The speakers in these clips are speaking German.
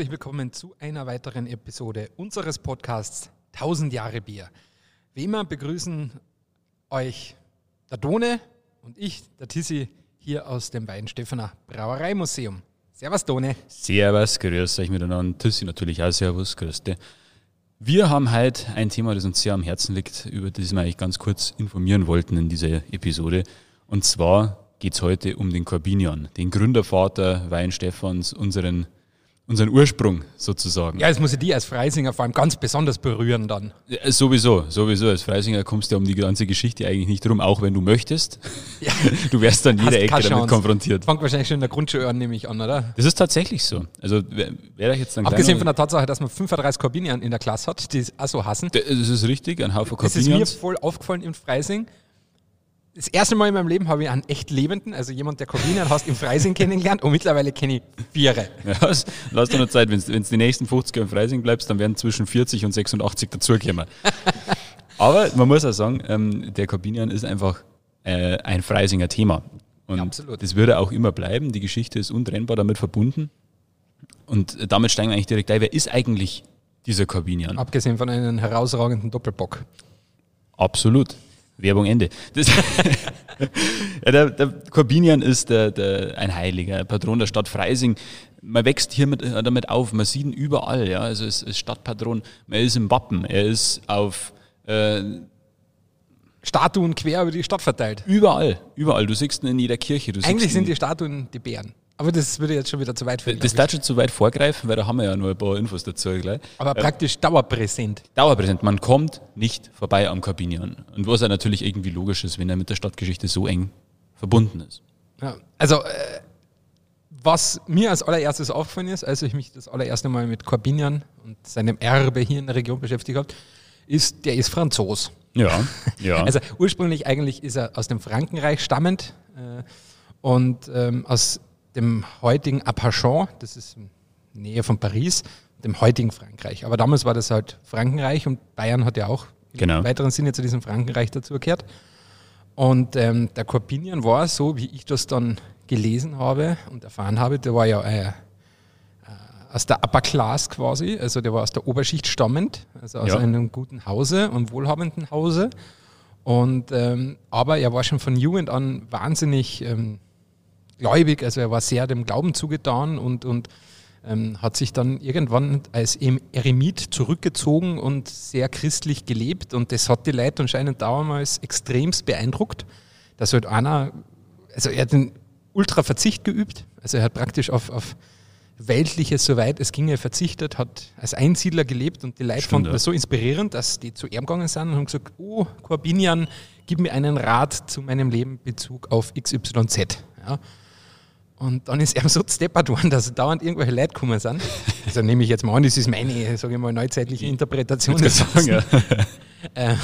herzlich willkommen zu einer weiteren Episode unseres Podcasts 1000 Jahre Bier. Wie immer begrüßen euch der Done und ich, der Tissi, hier aus dem Weinstephaner Brauereimuseum. Servus, Done. Servus, grüß euch miteinander. Tissi natürlich auch, servus, grüß dich. Wir haben heute ein Thema, das uns sehr am Herzen liegt, über das wir eigentlich ganz kurz informieren wollten in dieser Episode. Und zwar geht es heute um den Corbinian, den Gründervater Weinstephans, unseren unseren Ursprung sozusagen. Ja, jetzt muss ich die als Freisinger vor allem ganz besonders berühren dann. Ja, sowieso, sowieso. Als Freisinger kommst du um die ganze Geschichte eigentlich nicht drum, auch wenn du möchtest. Ja. Du wärst dann jede Ecke damit konfrontiert. Fängt wahrscheinlich schon in der Grundschule an, nehme ich an, oder? Das ist tatsächlich so. Also wäre ich jetzt dann Abgesehen von der Tatsache, dass man 35 Corbinian in der Klasse hat, die es auch so hassen. Das ist richtig, ein Haufen Corbinians. Das ist mir voll aufgefallen in Freising das erste Mal in meinem Leben habe ich einen echt Lebenden, also jemand, der Corbinian hast, im Freising kennengelernt und mittlerweile kenne ich Viere. Ja, lass dir noch Zeit, wenn du die nächsten 50 Jahre im Freising bleibst, dann werden zwischen 40 und 86 dazukommen. Aber man muss auch sagen, ähm, der Corbinian ist einfach äh, ein Freisinger Thema. Und ja, absolut. das würde auch immer bleiben. Die Geschichte ist untrennbar damit verbunden. Und damit steigen wir eigentlich direkt ein. Wer ist eigentlich dieser Corbinian? Abgesehen von einem herausragenden Doppelbock. Absolut. Werbung Ende. Das, ja, der, der Corbinian ist der, der, ein Heiliger, Patron der Stadt Freising. Man wächst hier mit, äh, damit auf, man sieht ihn überall. Ja? Also es ist Stadtpatron, man ist im Wappen, er ist auf äh, Statuen quer über die Stadt verteilt. Überall, überall. Du siehst ihn in jeder Kirche. Eigentlich sind die Statuen die Bären. Aber das würde jetzt schon wieder zu weit führen. Das darf schon zu weit vorgreifen, weil da haben wir ja nur ein paar Infos dazu gleich. Aber praktisch dauerpräsent. Dauerpräsent. Man kommt nicht vorbei am Corbinian. Und was ja natürlich irgendwie logisch ist, wenn er mit der Stadtgeschichte so eng verbunden ist. Ja, also, äh, was mir als allererstes aufgefallen ist, als ich mich das allererste Mal mit Corbinian und seinem Erbe hier in der Region beschäftigt habe, ist, der ist Franzos. Ja, ja. Also ursprünglich eigentlich ist er aus dem Frankenreich stammend äh, und ähm, aus dem heutigen Apachan, das ist in Nähe von Paris, dem heutigen Frankreich. Aber damals war das halt Frankenreich und Bayern hat ja auch genau. im weiteren Sinne zu diesem Frankenreich dazugekehrt. Und ähm, der Corbinian war, so wie ich das dann gelesen habe und erfahren habe, der war ja äh, äh, aus der Upper Class quasi, also der war aus der Oberschicht stammend, also aus ja. einem guten Hause und wohlhabenden Hause. Und, ähm, aber er war schon von Jugend an wahnsinnig ähm, gläubig, also er war sehr dem Glauben zugetan und, und ähm, hat sich dann irgendwann als Eremit zurückgezogen und sehr christlich gelebt und das hat die Leute anscheinend damals extremst beeindruckt, dass halt einer, also er hat den Ultraverzicht geübt, also er hat praktisch auf, auf Weltliches, soweit es ginge, verzichtet, hat als Einsiedler gelebt und die Leute Stimmt, fanden ja. das so inspirierend, dass die zu ihm gegangen sind und haben gesagt, oh, Corbinian, gib mir einen Rat zu meinem Leben Bezug auf XYZ. Ja. Und dann ist er so steppert worden, dass dauernd irgendwelche Leute gekommen sind. Also nehme ich jetzt mal an, das ist meine, sage ich mal, neuzeitliche Interpretation. Des sagen, ja. äh,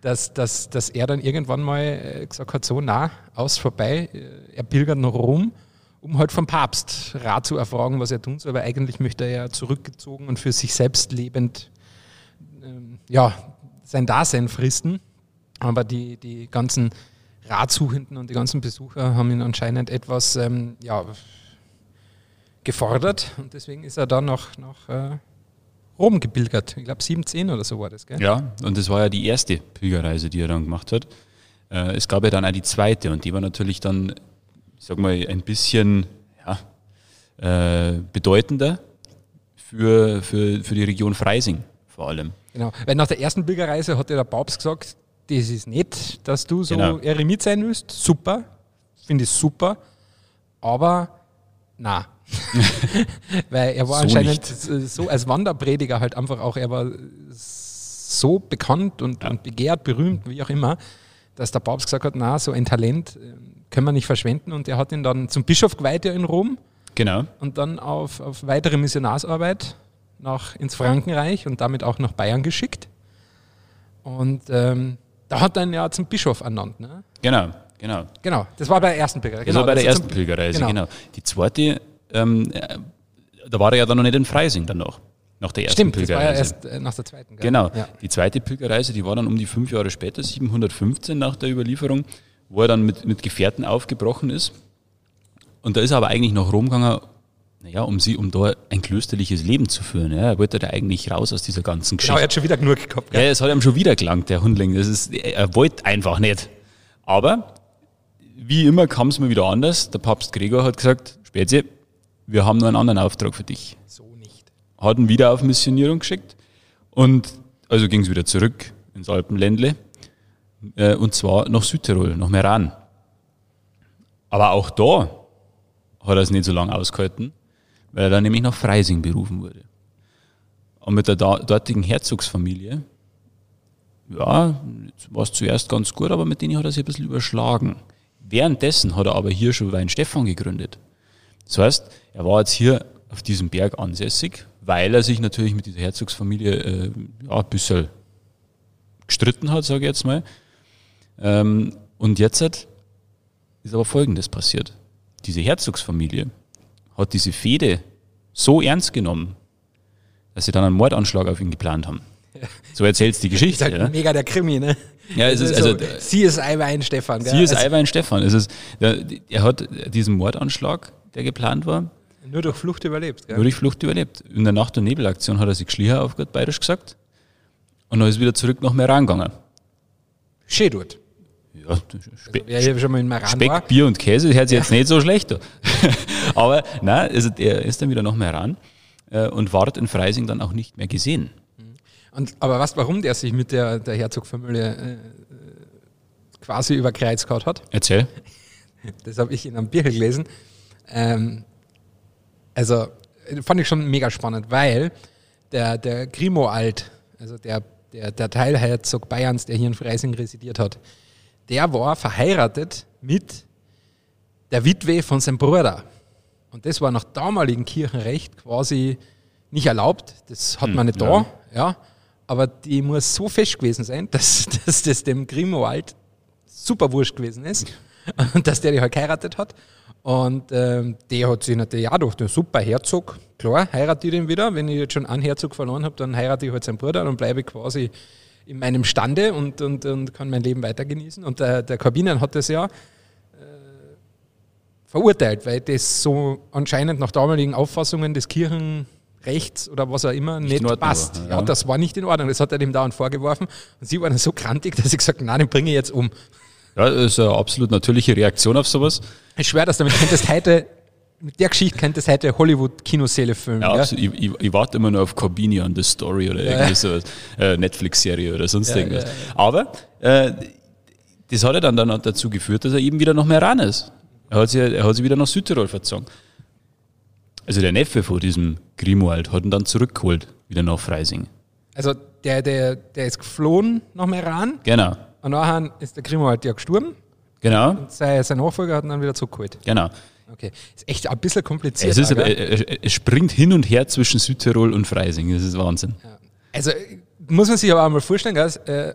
dass, dass, dass er dann irgendwann mal äh, gesagt hat, so, na, aus, vorbei, äh, er pilgert nach Rom, um halt vom Papst Rat zu erfragen, was er tun soll, aber eigentlich möchte er ja zurückgezogen und für sich selbst lebend ähm, ja, sein Dasein fristen. Aber die, die ganzen Ratsuchenden und die ganzen Besucher haben ihn anscheinend etwas ähm, ja, gefordert und deswegen ist er dann nach, nach äh, Rom gepilgert. Ich glaube 17 oder so war das, gell? Ja, und das war ja die erste Pilgerreise, die er dann gemacht hat. Äh, es gab ja dann auch die zweite und die war natürlich dann, ich sag mal, ein bisschen ja, äh, bedeutender für, für, für die Region Freising vor allem. Genau, weil nach der ersten Pilgerreise hat ja der Papst gesagt, das ist nett, dass du so genau. Eremit sein willst. Super, finde ich super. Aber na. Weil er war so anscheinend nicht. so als Wanderprediger halt einfach auch, er war so bekannt und, ja. und begehrt, berühmt, wie auch immer, dass der Papst gesagt hat, na, so ein Talent äh, können wir nicht verschwenden. Und er hat ihn dann zum Bischof geweiht ja in Rom. Genau. Und dann auf, auf weitere Missionarsarbeit nach, ins Frankenreich und damit auch nach Bayern geschickt. Und ähm, da hat er ihn ja zum Bischof ernannt. Ne? Genau, genau. Genau, das war bei der ersten Pilgerreise. Genau, das war bei der ersten Pilgerreise, genau. genau. Die zweite, ähm, äh, da war er ja dann noch nicht in Freising dann noch. Nach der ersten Stimmt, Pilgerreise. das war ja erst äh, nach der zweiten. Gell? Genau, ja. die zweite Pilgerreise, die war dann um die fünf Jahre später, 715 nach der Überlieferung, wo er dann mit, mit Gefährten aufgebrochen ist. Und da ist er aber eigentlich nach Rom gegangen, Naja, um sie, um da ein klösterliches Leben zu führen. Ja. Er wollte da eigentlich raus aus dieser ganzen Geschichte. Genau, er hat schon wieder genug gehabt. Ja, es hat ihm schon wieder gelangt, der Hundling. Das ist, er wollte einfach nicht. Aber wie immer kam es mir wieder anders. Der Papst Gregor hat gesagt, Spezi, wir haben nur einen anderen Auftrag für dich. So nicht. Hat ihn wieder auf Missionierung geschickt und also ging es wieder zurück ins Alpenländle äh, und zwar nach Südtirol, nach Meran. Aber auch da hat er es nicht so lange ausgehalten, weil er dann nämlich nach Freising berufen wurde. Und mit der dortigen Herzogsfamilie, ja, war es zuerst ganz gut, aber mit denen hat er sich ein bisschen überschlagen. Währenddessen hat er aber hier schon Weinstefan gegründet. Das heißt, er war jetzt hier auf diesem Berg ansässig, weil er sich natürlich mit dieser Herzogsfamilie äh, ja, ein bisschen gestritten hat, sage ich jetzt mal. Ähm, und jetzt hat, ist aber Folgendes passiert. Diese Herzogsfamilie hat diese Fehde so ernst genommen, dass sie dann einen Mordanschlag auf ihn geplant haben. So erzählt's die Geschichte. Halt ja. mega der Krimi, ne? Ja, es ist, also, sie ist Eiwein Stefan, gell? Sie ist also, Eiwein Stefan. Es ist, der, er hat diesen Mordanschlag, der geplant war, nur durch Flucht überlebt, gell? nur durch Flucht überlebt. In der Nacht- und Nebelaktion hat er sich geschlichen, auf Gott bayerisch gesagt. Und dann ist wieder zurück nach Meran gegangen. Schön dort. Ja, Spe Also, schon mal in Meran Speck, war. Bier und Käse hört sich jetzt nicht so schlecht an. Aber nein, also er ist dann wieder nach Meran äh, und ward in Freising dann auch nicht mehr gesehen. Und, aber du, warum der sich mit der, der Herzogfamilie äh, quasi über Kreuz gehauen hat? Erzähl. Das habe ich in einem Bücher gelesen. Ähm, also fand ich schon mega spannend, weil der, der Grimoald, also der, der, der Teilherzog Bayerns, der hier in Freising residiert hat, der war verheiratet mit der Witwe von seinem Bruder. Und das war nach damaligem Kirchenrecht quasi nicht erlaubt. Das hat man nicht da. ja. Ja. Aber die muss so fest gewesen sein, dass, dass das dem Grimoald super wurscht gewesen ist. Und dass der die halt geheiratet hat. Und ähm, der hat sich natürlich auch gedacht, ja, super Herzog, klar, heirate ich den wieder. Wenn ich jetzt schon einen Herzog verloren habe, dann heirate ich halt seinen Bruder und bleibe quasi in meinem Stande und, und, und kann mein Leben weiter genießen. Und der, der Kabinen hat das ja äh, verurteilt, weil das so anscheinend nach damaligen Auffassungen des Kirchenrechts oder was auch immer nicht, Ordnung passt. ja. ja. das war nicht in Ordnung. Das hat er dem dauernd vorgeworfen. Und sie war dann so krantig, dass sie gesagt hat, nein, den bringe ich jetzt um. Ja, das ist eine absolut natürliche Reaktion auf sowas. Ich schwöre, dass damit könntest heute, mit der Geschichte könntest heute Hollywood-Kinoseele filmen. Ja, Ja. Ich, ich, ich warte immer nur auf Corbinian, The Story oder irgendwie sowas, äh, Netflix-Serie oder sonst irgendwas. Aber äh, das hat er dann, dann dazu geführt, dass er eben wieder nach Meran ist. Er hat, sich, er hat sich wieder nach Südtirol verzogen. Also der Neffe von diesem Grimoald hat ihn dann zurückgeholt, wieder nach Freising. Also der, der, der ist geflohen nach Meran Genau, und nachher ist der Grimoald ja gestorben. genau, Sein, sein Nachfolger hat ihn dann wieder zurückgeholt. genau. Okay. Ist echt ein bisschen kompliziert. Es, ist, aber- gell? äh, es springt hin und her zwischen Südtirol und Freising. Das ist Wahnsinn. Also äh, muss man sich aber auch mal vorstellen, äh,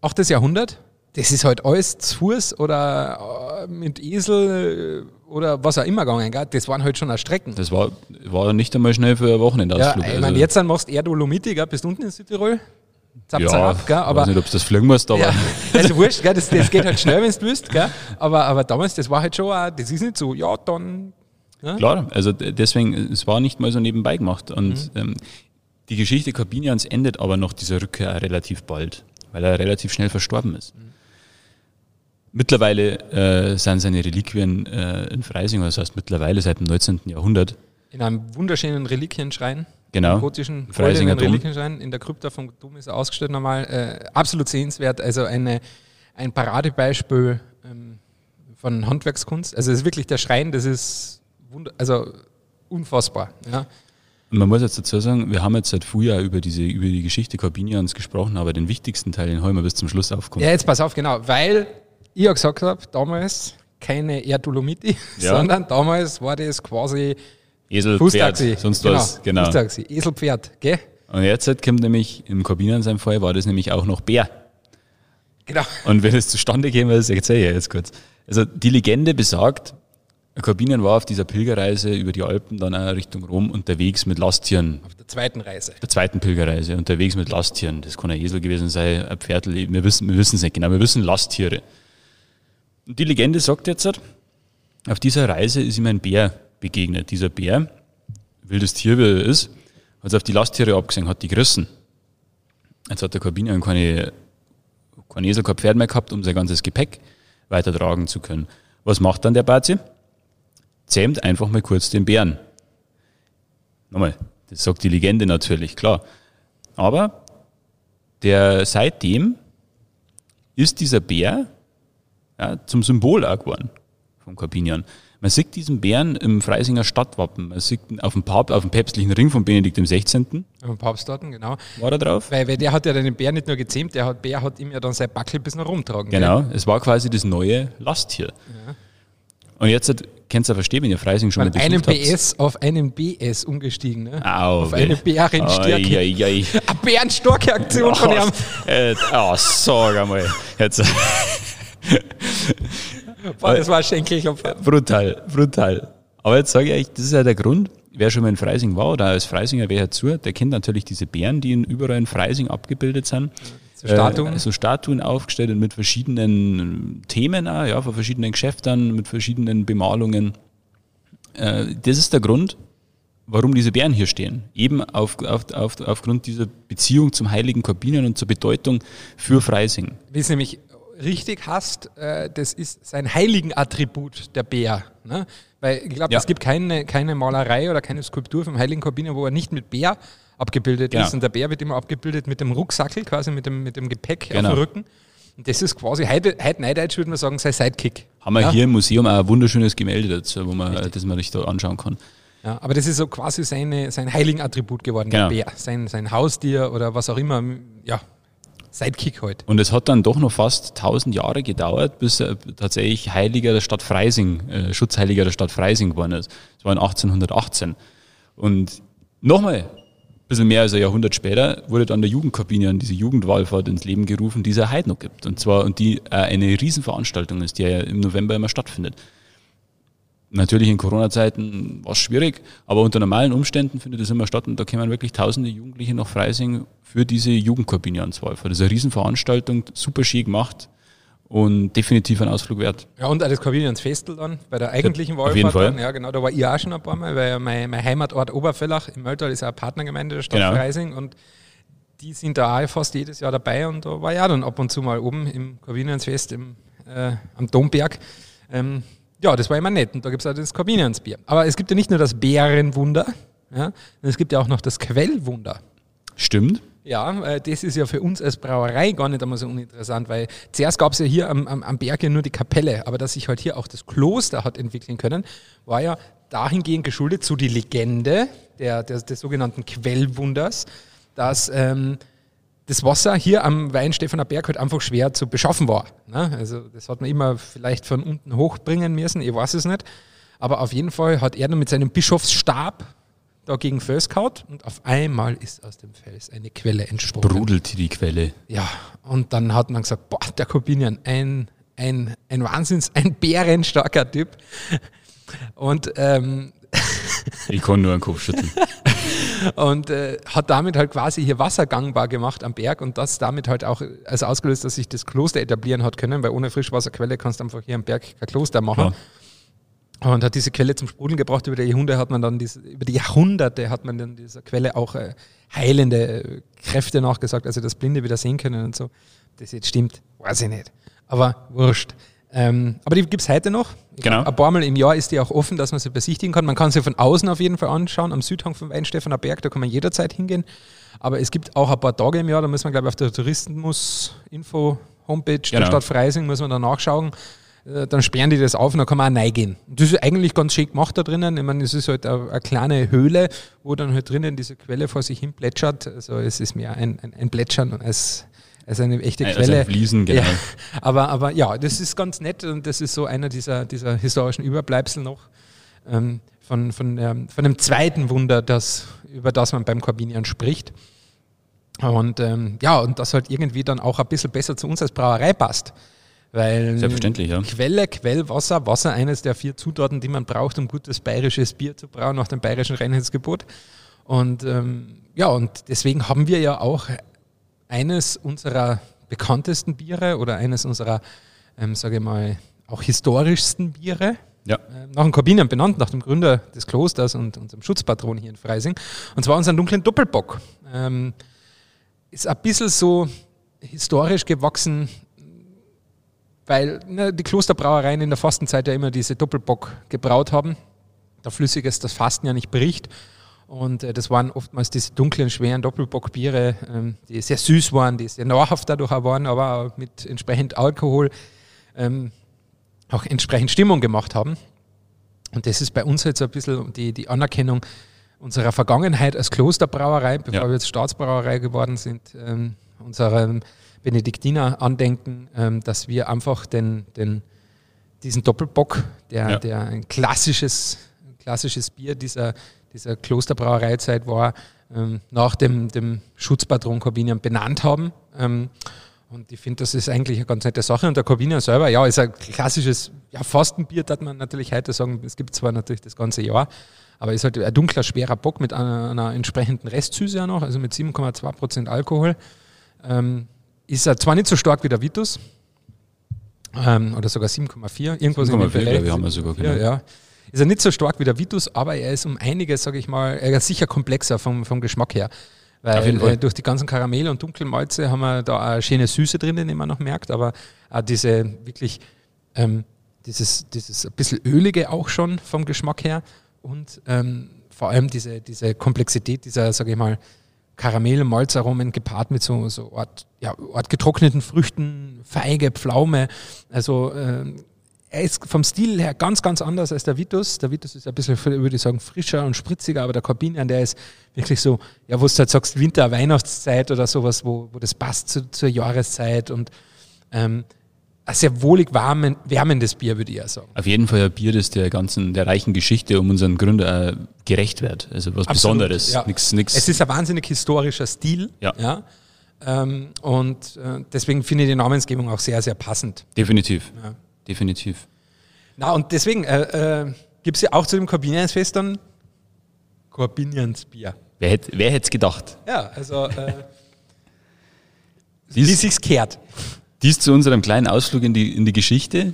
8. Jahrhundert, das ist halt alles zu Fuß oder äh, mit Esel äh, oder was auch immer gegangen. Gell? Das waren halt schon auch Strecken. Das war, war nicht einmal schnell für ein Ja, Wochenendausflug. ich Also, meine, jetzt dann machst du eher Dolomiti, gell? bist unten in Südtirol. Zap, ja, zap, gell? ich Aber, weiß nicht, ob du das fliegen musst, aber ja, also wurscht, gell? Das, das geht halt schnell, wenn du willst. Gell? Aber, aber damals, das war halt schon, auch, das ist nicht so, ja, dann. Klar, also deswegen, es war nicht mal so nebenbei gemacht. Und Mhm. ähm, die Geschichte Corbinians endet aber nach dieser Rückkehr relativ bald, weil er relativ schnell verstorben ist. Mhm. Mittlerweile äh, sind seine Reliquien äh, in Freising, das heißt mittlerweile seit dem 19. Jahrhundert. In einem wunderschönen Reliquienschrein. Genau. Im gotischen Freisinger Dom. In der Krypta vom Dom ist er ausgestellt nochmal. Äh, absolut sehenswert. Also eine, ein Paradebeispiel ähm, von Handwerkskunst. Also es ist wirklich der Schrein, das ist also unfassbar. Ja. Man muss jetzt dazu sagen, wir haben jetzt seit Frühjahr über, diese, über die Geschichte Corbinians gesprochen, aber den wichtigsten Teil, den haben wir bis zum Schluss aufgekommen. ja, jetzt pass auf, genau. Weil ich ja gesagt habe, damals keine Erdolomiti, Ja. sondern damals war das quasi Esel, Fußtaxi. Pferd, sonst was. Genau. Fußtaxi, Eselpferd, gell? Und jetzt halt kommt nämlich, im Corbinian seinem Fall war das nämlich auch noch Bär. Genau. Und wenn es zustande käme, das erzähle ich jetzt kurz. Also die Legende besagt, Corbinian war auf dieser Pilgerreise über die Alpen dann auch Richtung Rom unterwegs mit Lasttieren. Auf der zweiten Reise. Der zweiten Pilgerreise unterwegs mit Lasttieren. Das kann ein Esel gewesen sein, ein Pferd, wir wissen wir wissen es nicht genau, wir wissen Lasttiere. Und die Legende sagt jetzt, auf dieser Reise ist ihm ein Bär begegnet. Dieser Bär wildes Tier wie er ist, hat es auf die Lasttiere abgesehen, hat die gerissen. Jetzt hat der Kabinian keine, kein Esel, kein Pferd mehr gehabt, um sein ganzes Gepäck weitertragen zu können. Was macht dann der Bazi? Zähmt einfach mal kurz den Bären. Nochmal, das sagt die Legende natürlich, klar. Aber der seitdem ist dieser Bär ja, zum Symbol auch geworden vom Corbinian. Man sieht diesen Bären im Freisinger Stadtwappen. Man sieht ihn auf dem, Papst, auf dem päpstlichen Ring von Benedikt XVI. Auf dem Papst dort, genau. War er drauf? Weil, weil der hat ja den Bär nicht nur gezähmt, der hat, Bär hat ihm ja dann sein Backel bis nach rumtragen. Genau, es war quasi das neue Lasttier. Ja. Und jetzt könnt ihr verstehen, wenn ihr Freising schon Von mal einem PS auf einen BS umgestiegen. Ne? Au, auf eine Bärenstärke. Eine Bärenstarke-Aktion von ihm. Äh, oh, sag einmal. Jetzt. Boah, das war Schenkelklopfer. brutal, brutal. Aber jetzt sage ich euch, das ist ja der Grund, wer schon mal in Freising war oder als Freisinger wer zu, der kennt natürlich diese Bären, die in, überall in Freising abgebildet sind. So Statuen. Äh, so Statuen aufgestellt und mit verschiedenen Themen, auch, ja, von verschiedenen Geschäften, mit verschiedenen Bemalungen. Äh, das ist der Grund, warum diese Bären hier stehen. Eben auf, auf, auf, aufgrund dieser Beziehung zum heiligen Korbinian und zur Bedeutung für Freising. Wie es nämlich richtig hast, äh, das ist sein heiligen Attribut, der Bär. Ne? Weil ich glaube, Ja. es gibt keine, keine Malerei oder keine Skulptur vom heiligen Korbinian, wo er nicht mit Bär abgebildet Genau. ist. Und der Bär wird immer abgebildet mit dem Rucksackel, quasi mit dem, mit dem Gepäck Genau. auf dem Rücken. Und das ist quasi, heute, heute Neudeutsch würde man sagen, sein Sidekick. Haben wir ja? hier im Museum auch ein wunderschönes Gemälde dazu, wo man, das man sich da anschauen kann. Ja, aber das ist so quasi seine, sein heiligen Attribut geworden, Genau. der Bär. Sein, sein Haustier oder was auch immer. Ja, Sidekick halt. Und es hat dann doch noch fast 1000 Jahre gedauert, bis er tatsächlich Heiliger der Stadt Freising, äh, Schutzheiliger der Stadt Freising geworden ist. Das war in 1818. Und nochmal, ein bisschen mehr als ein Jahrhundert später, wurde dann der Jugendkabinian, diese Jugendwallfahrt ins Leben gerufen, die es ja heute noch gibt. Und zwar, und die äh, eine Riesenveranstaltung ist, die ja im November immer stattfindet. Natürlich in Corona-Zeiten war es schwierig, aber unter normalen Umständen findet es immer statt und da kommen wirklich tausende Jugendliche nach Freising für diese Jugendkorbinianswallfahrt. Das ist eine Riesenveranstaltung, super schön gemacht und definitiv ein Ausflug wert. Ja, und auch das Corbinians Festel dann, bei der eigentlichen auf Wallfahrt. jeden Fall. Dann, ja, genau, da war ich auch schon ein paar Mal, weil mein, mein Heimatort Obervellach im Mölltal ist ja eine Partnergemeinde der Stadt Genau. Freising und die sind da auch fast jedes Jahr dabei und da war ich auch dann ab und zu mal oben im Corbiniansfest im, äh, am Domberg. Ähm, ja, das war immer nett und da gibt es auch das Corbiniansbier. Aber es gibt ja nicht nur das Bärenwunder, ja, es gibt ja auch noch das Quellwunder. Stimmt. Ja, äh, das ist ja für uns als Brauerei gar nicht einmal so uninteressant, weil zuerst gab es ja hier am, am, am Berg ja nur die Kapelle, aber dass sich halt hier auch das Kloster hat entwickeln können, war ja dahingehend geschuldet zu die Legende der, der, des sogenannten Quellwunders, dass ähm, das Wasser hier am Weinstephaner Berg halt einfach schwer zu beschaffen war. Ne? Also das hat man immer vielleicht von unten hochbringen müssen, ich weiß es nicht. Aber auf jeden Fall hat er dann mit seinem Bischofsstab dagegen Fels kaut und auf einmal ist aus dem Fels eine Quelle entsprungen. Brudelt die Quelle. Ja, und dann hat man gesagt, boah, der Corbinian, ein, ein, ein Wahnsinns, ein bärenstarker Typ. Und, ähm, Ich kann nur einen Kopf schütteln. und äh, hat damit halt quasi hier Wasser gangbar gemacht am Berg und das damit halt auch also ausgelöst, dass sich das Kloster etablieren hat können, weil ohne Frischwasserquelle kannst du einfach hier am Berg kein Kloster machen. Und hat diese Quelle zum Sprudeln gebracht. Über die Jahrhunderte hat man dann diese, über die Jahrhunderte hat man dann dieser Quelle auch äh, heilende äh, Kräfte nachgesagt, also das Blinde wieder sehen können und so. Das jetzt stimmt, weiß ich nicht. Aber wurscht. Ähm, aber die gibt es heute noch. Genau. Ein paar Mal im Jahr ist die auch offen, dass man sie besichtigen kann. Man kann sie von außen auf jeden Fall anschauen, am Südhang vom Weinstephaner Berg, da kann man jederzeit hingehen. Aber es gibt auch ein paar Tage im Jahr, da muss man, glaube ich, auf der Touristenmus-Info-Homepage der Genau. Stadt Freising, muss man da nachschauen. Äh, Dann sperren die das auf und dann kann man auch reingehen. Und Das ist eigentlich ganz schön gemacht da drinnen. Ich meine, es ist halt eine, eine kleine Höhle, wo dann halt drinnen diese Quelle vor sich hin plätschert. Also es ist mehr ein, ein, ein Plätschern als, als eine echte Also Quelle. ein Fließen, genau. Ja, aber, aber ja, das ist ganz nett und das ist so einer dieser, dieser historischen Überbleibsel noch ähm, von, von, ähm, von dem zweiten Wunder, das, über das man beim Corbinian spricht. Und ähm, ja, und das halt irgendwie dann auch ein bisschen besser zu uns als Brauerei passt. Weil Selbstverständlich, ja. Quelle, Quellwasser, Wasser eines der vier Zutaten, die man braucht, um gutes bayerisches Bier zu brauen, nach dem bayerischen Reinheitsgebot. Und ähm, ja, und deswegen haben wir ja auch eines unserer bekanntesten Biere oder eines unserer, ähm, sage ich mal, auch historischsten Biere. Ja. äh, nach dem Korbinian benannt, nach dem Gründer des Klosters und unserem Schutzpatron hier in Freising. Und zwar unseren dunklen Doppelbock. Ähm, ist ein bisschen so historisch gewachsen, weil ne, die Klosterbrauereien in der Fastenzeit ja immer diese Doppelbock gebraut haben. Da Flüssiges das Fasten ja nicht bricht. Und äh, das waren oftmals diese dunklen, schweren Doppelbockbiere, ähm, die sehr süß waren, die sehr nahrhaft dadurch auch waren, aber auch mit entsprechend Alkohol ähm, auch entsprechend Stimmung gemacht haben. Und das ist bei uns jetzt ein bisschen die, die Anerkennung unserer Vergangenheit als Klosterbrauerei, bevor Ja. wir jetzt Staatsbrauerei geworden sind, ähm, unserem Benediktiner andenken, ähm, dass wir einfach den, den, diesen Doppelbock, der, Ja. der ein klassisches, klassisches Bier dieser, dieser Klosterbrauereizeit war, ähm, nach dem, dem Schutzpatron Corbinian benannt haben. Ähm, und ich finde, das ist eigentlich eine ganz nette Sache. Und der Corbinian selber, ja, ist ein klassisches ja, Fastenbier, darf man natürlich heute sagen. Es gibt zwar natürlich das ganze Jahr, aber ist halt ein dunkler, schwerer Bock mit einer, einer entsprechenden Restsüße auch noch, also mit 7,2% Alkohol. Ähm, ist er zwar nicht so stark wie der Vitus, ähm, oder sogar 7,4, irgendwas in dem 7,4, Bereich. ich, haben wir sogar, Ja, genau. ja. Ist er nicht so stark wie der Vitus, aber er ist um einiges, sage ich mal, er ist sicher komplexer vom, vom Geschmack her. Weil äh, durch die ganzen Karamell- und Dunkelmalze haben wir da eine schöne Süße drin, die man noch merkt, aber auch diese wirklich, ähm, dieses, dieses ein bisschen ölige auch schon vom Geschmack her und ähm, vor allem diese, diese Komplexität dieser, sage ich mal, Karamell- und Malzaromen gepaart mit so, so Art, ja, Art getrockneten Früchten, Feige, Pflaume. Also ähm, er ist vom Stil her ganz, ganz anders als der Vitus. Der Vitus ist ein bisschen, würde ich sagen, frischer und spritziger, aber der Corbinian, der ist wirklich so, ja, wo du halt sagst, Winter, Weihnachtszeit oder sowas, wo, wo das passt zu, zur Jahreszeit und ähm, ein sehr wohlig warmen, wärmendes Bier, würde ich eher sagen. Auf jeden Fall ein Bier, das der ganzen, der reichen Geschichte um unseren Gründer äh, gerecht wird. Also was Absolut, Besonderes. ja. Nix, nix. Es ist ein wahnsinnig historischer Stil. Ja. Ähm, und äh, deswegen finde ich die Namensgebung auch sehr, sehr passend. Definitiv. Ja. Definitiv. Na, und deswegen äh, äh, gibt es ja auch zu dem Corbiniansfest dann Corbiniansbier. Wer hätte wer hätte es gedacht? Ja, also äh, Dies- wie sich's kehrt. Dies zu unserem kleinen Ausflug in die, in die Geschichte.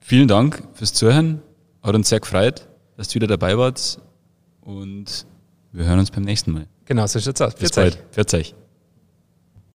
Vielen Dank fürs Zuhören. Hat uns sehr gefreut, dass ihr wieder dabei wart. Und wir hören uns beim nächsten Mal. Genau, so schaut's aus. Bis euch. bald. Pfiat euch.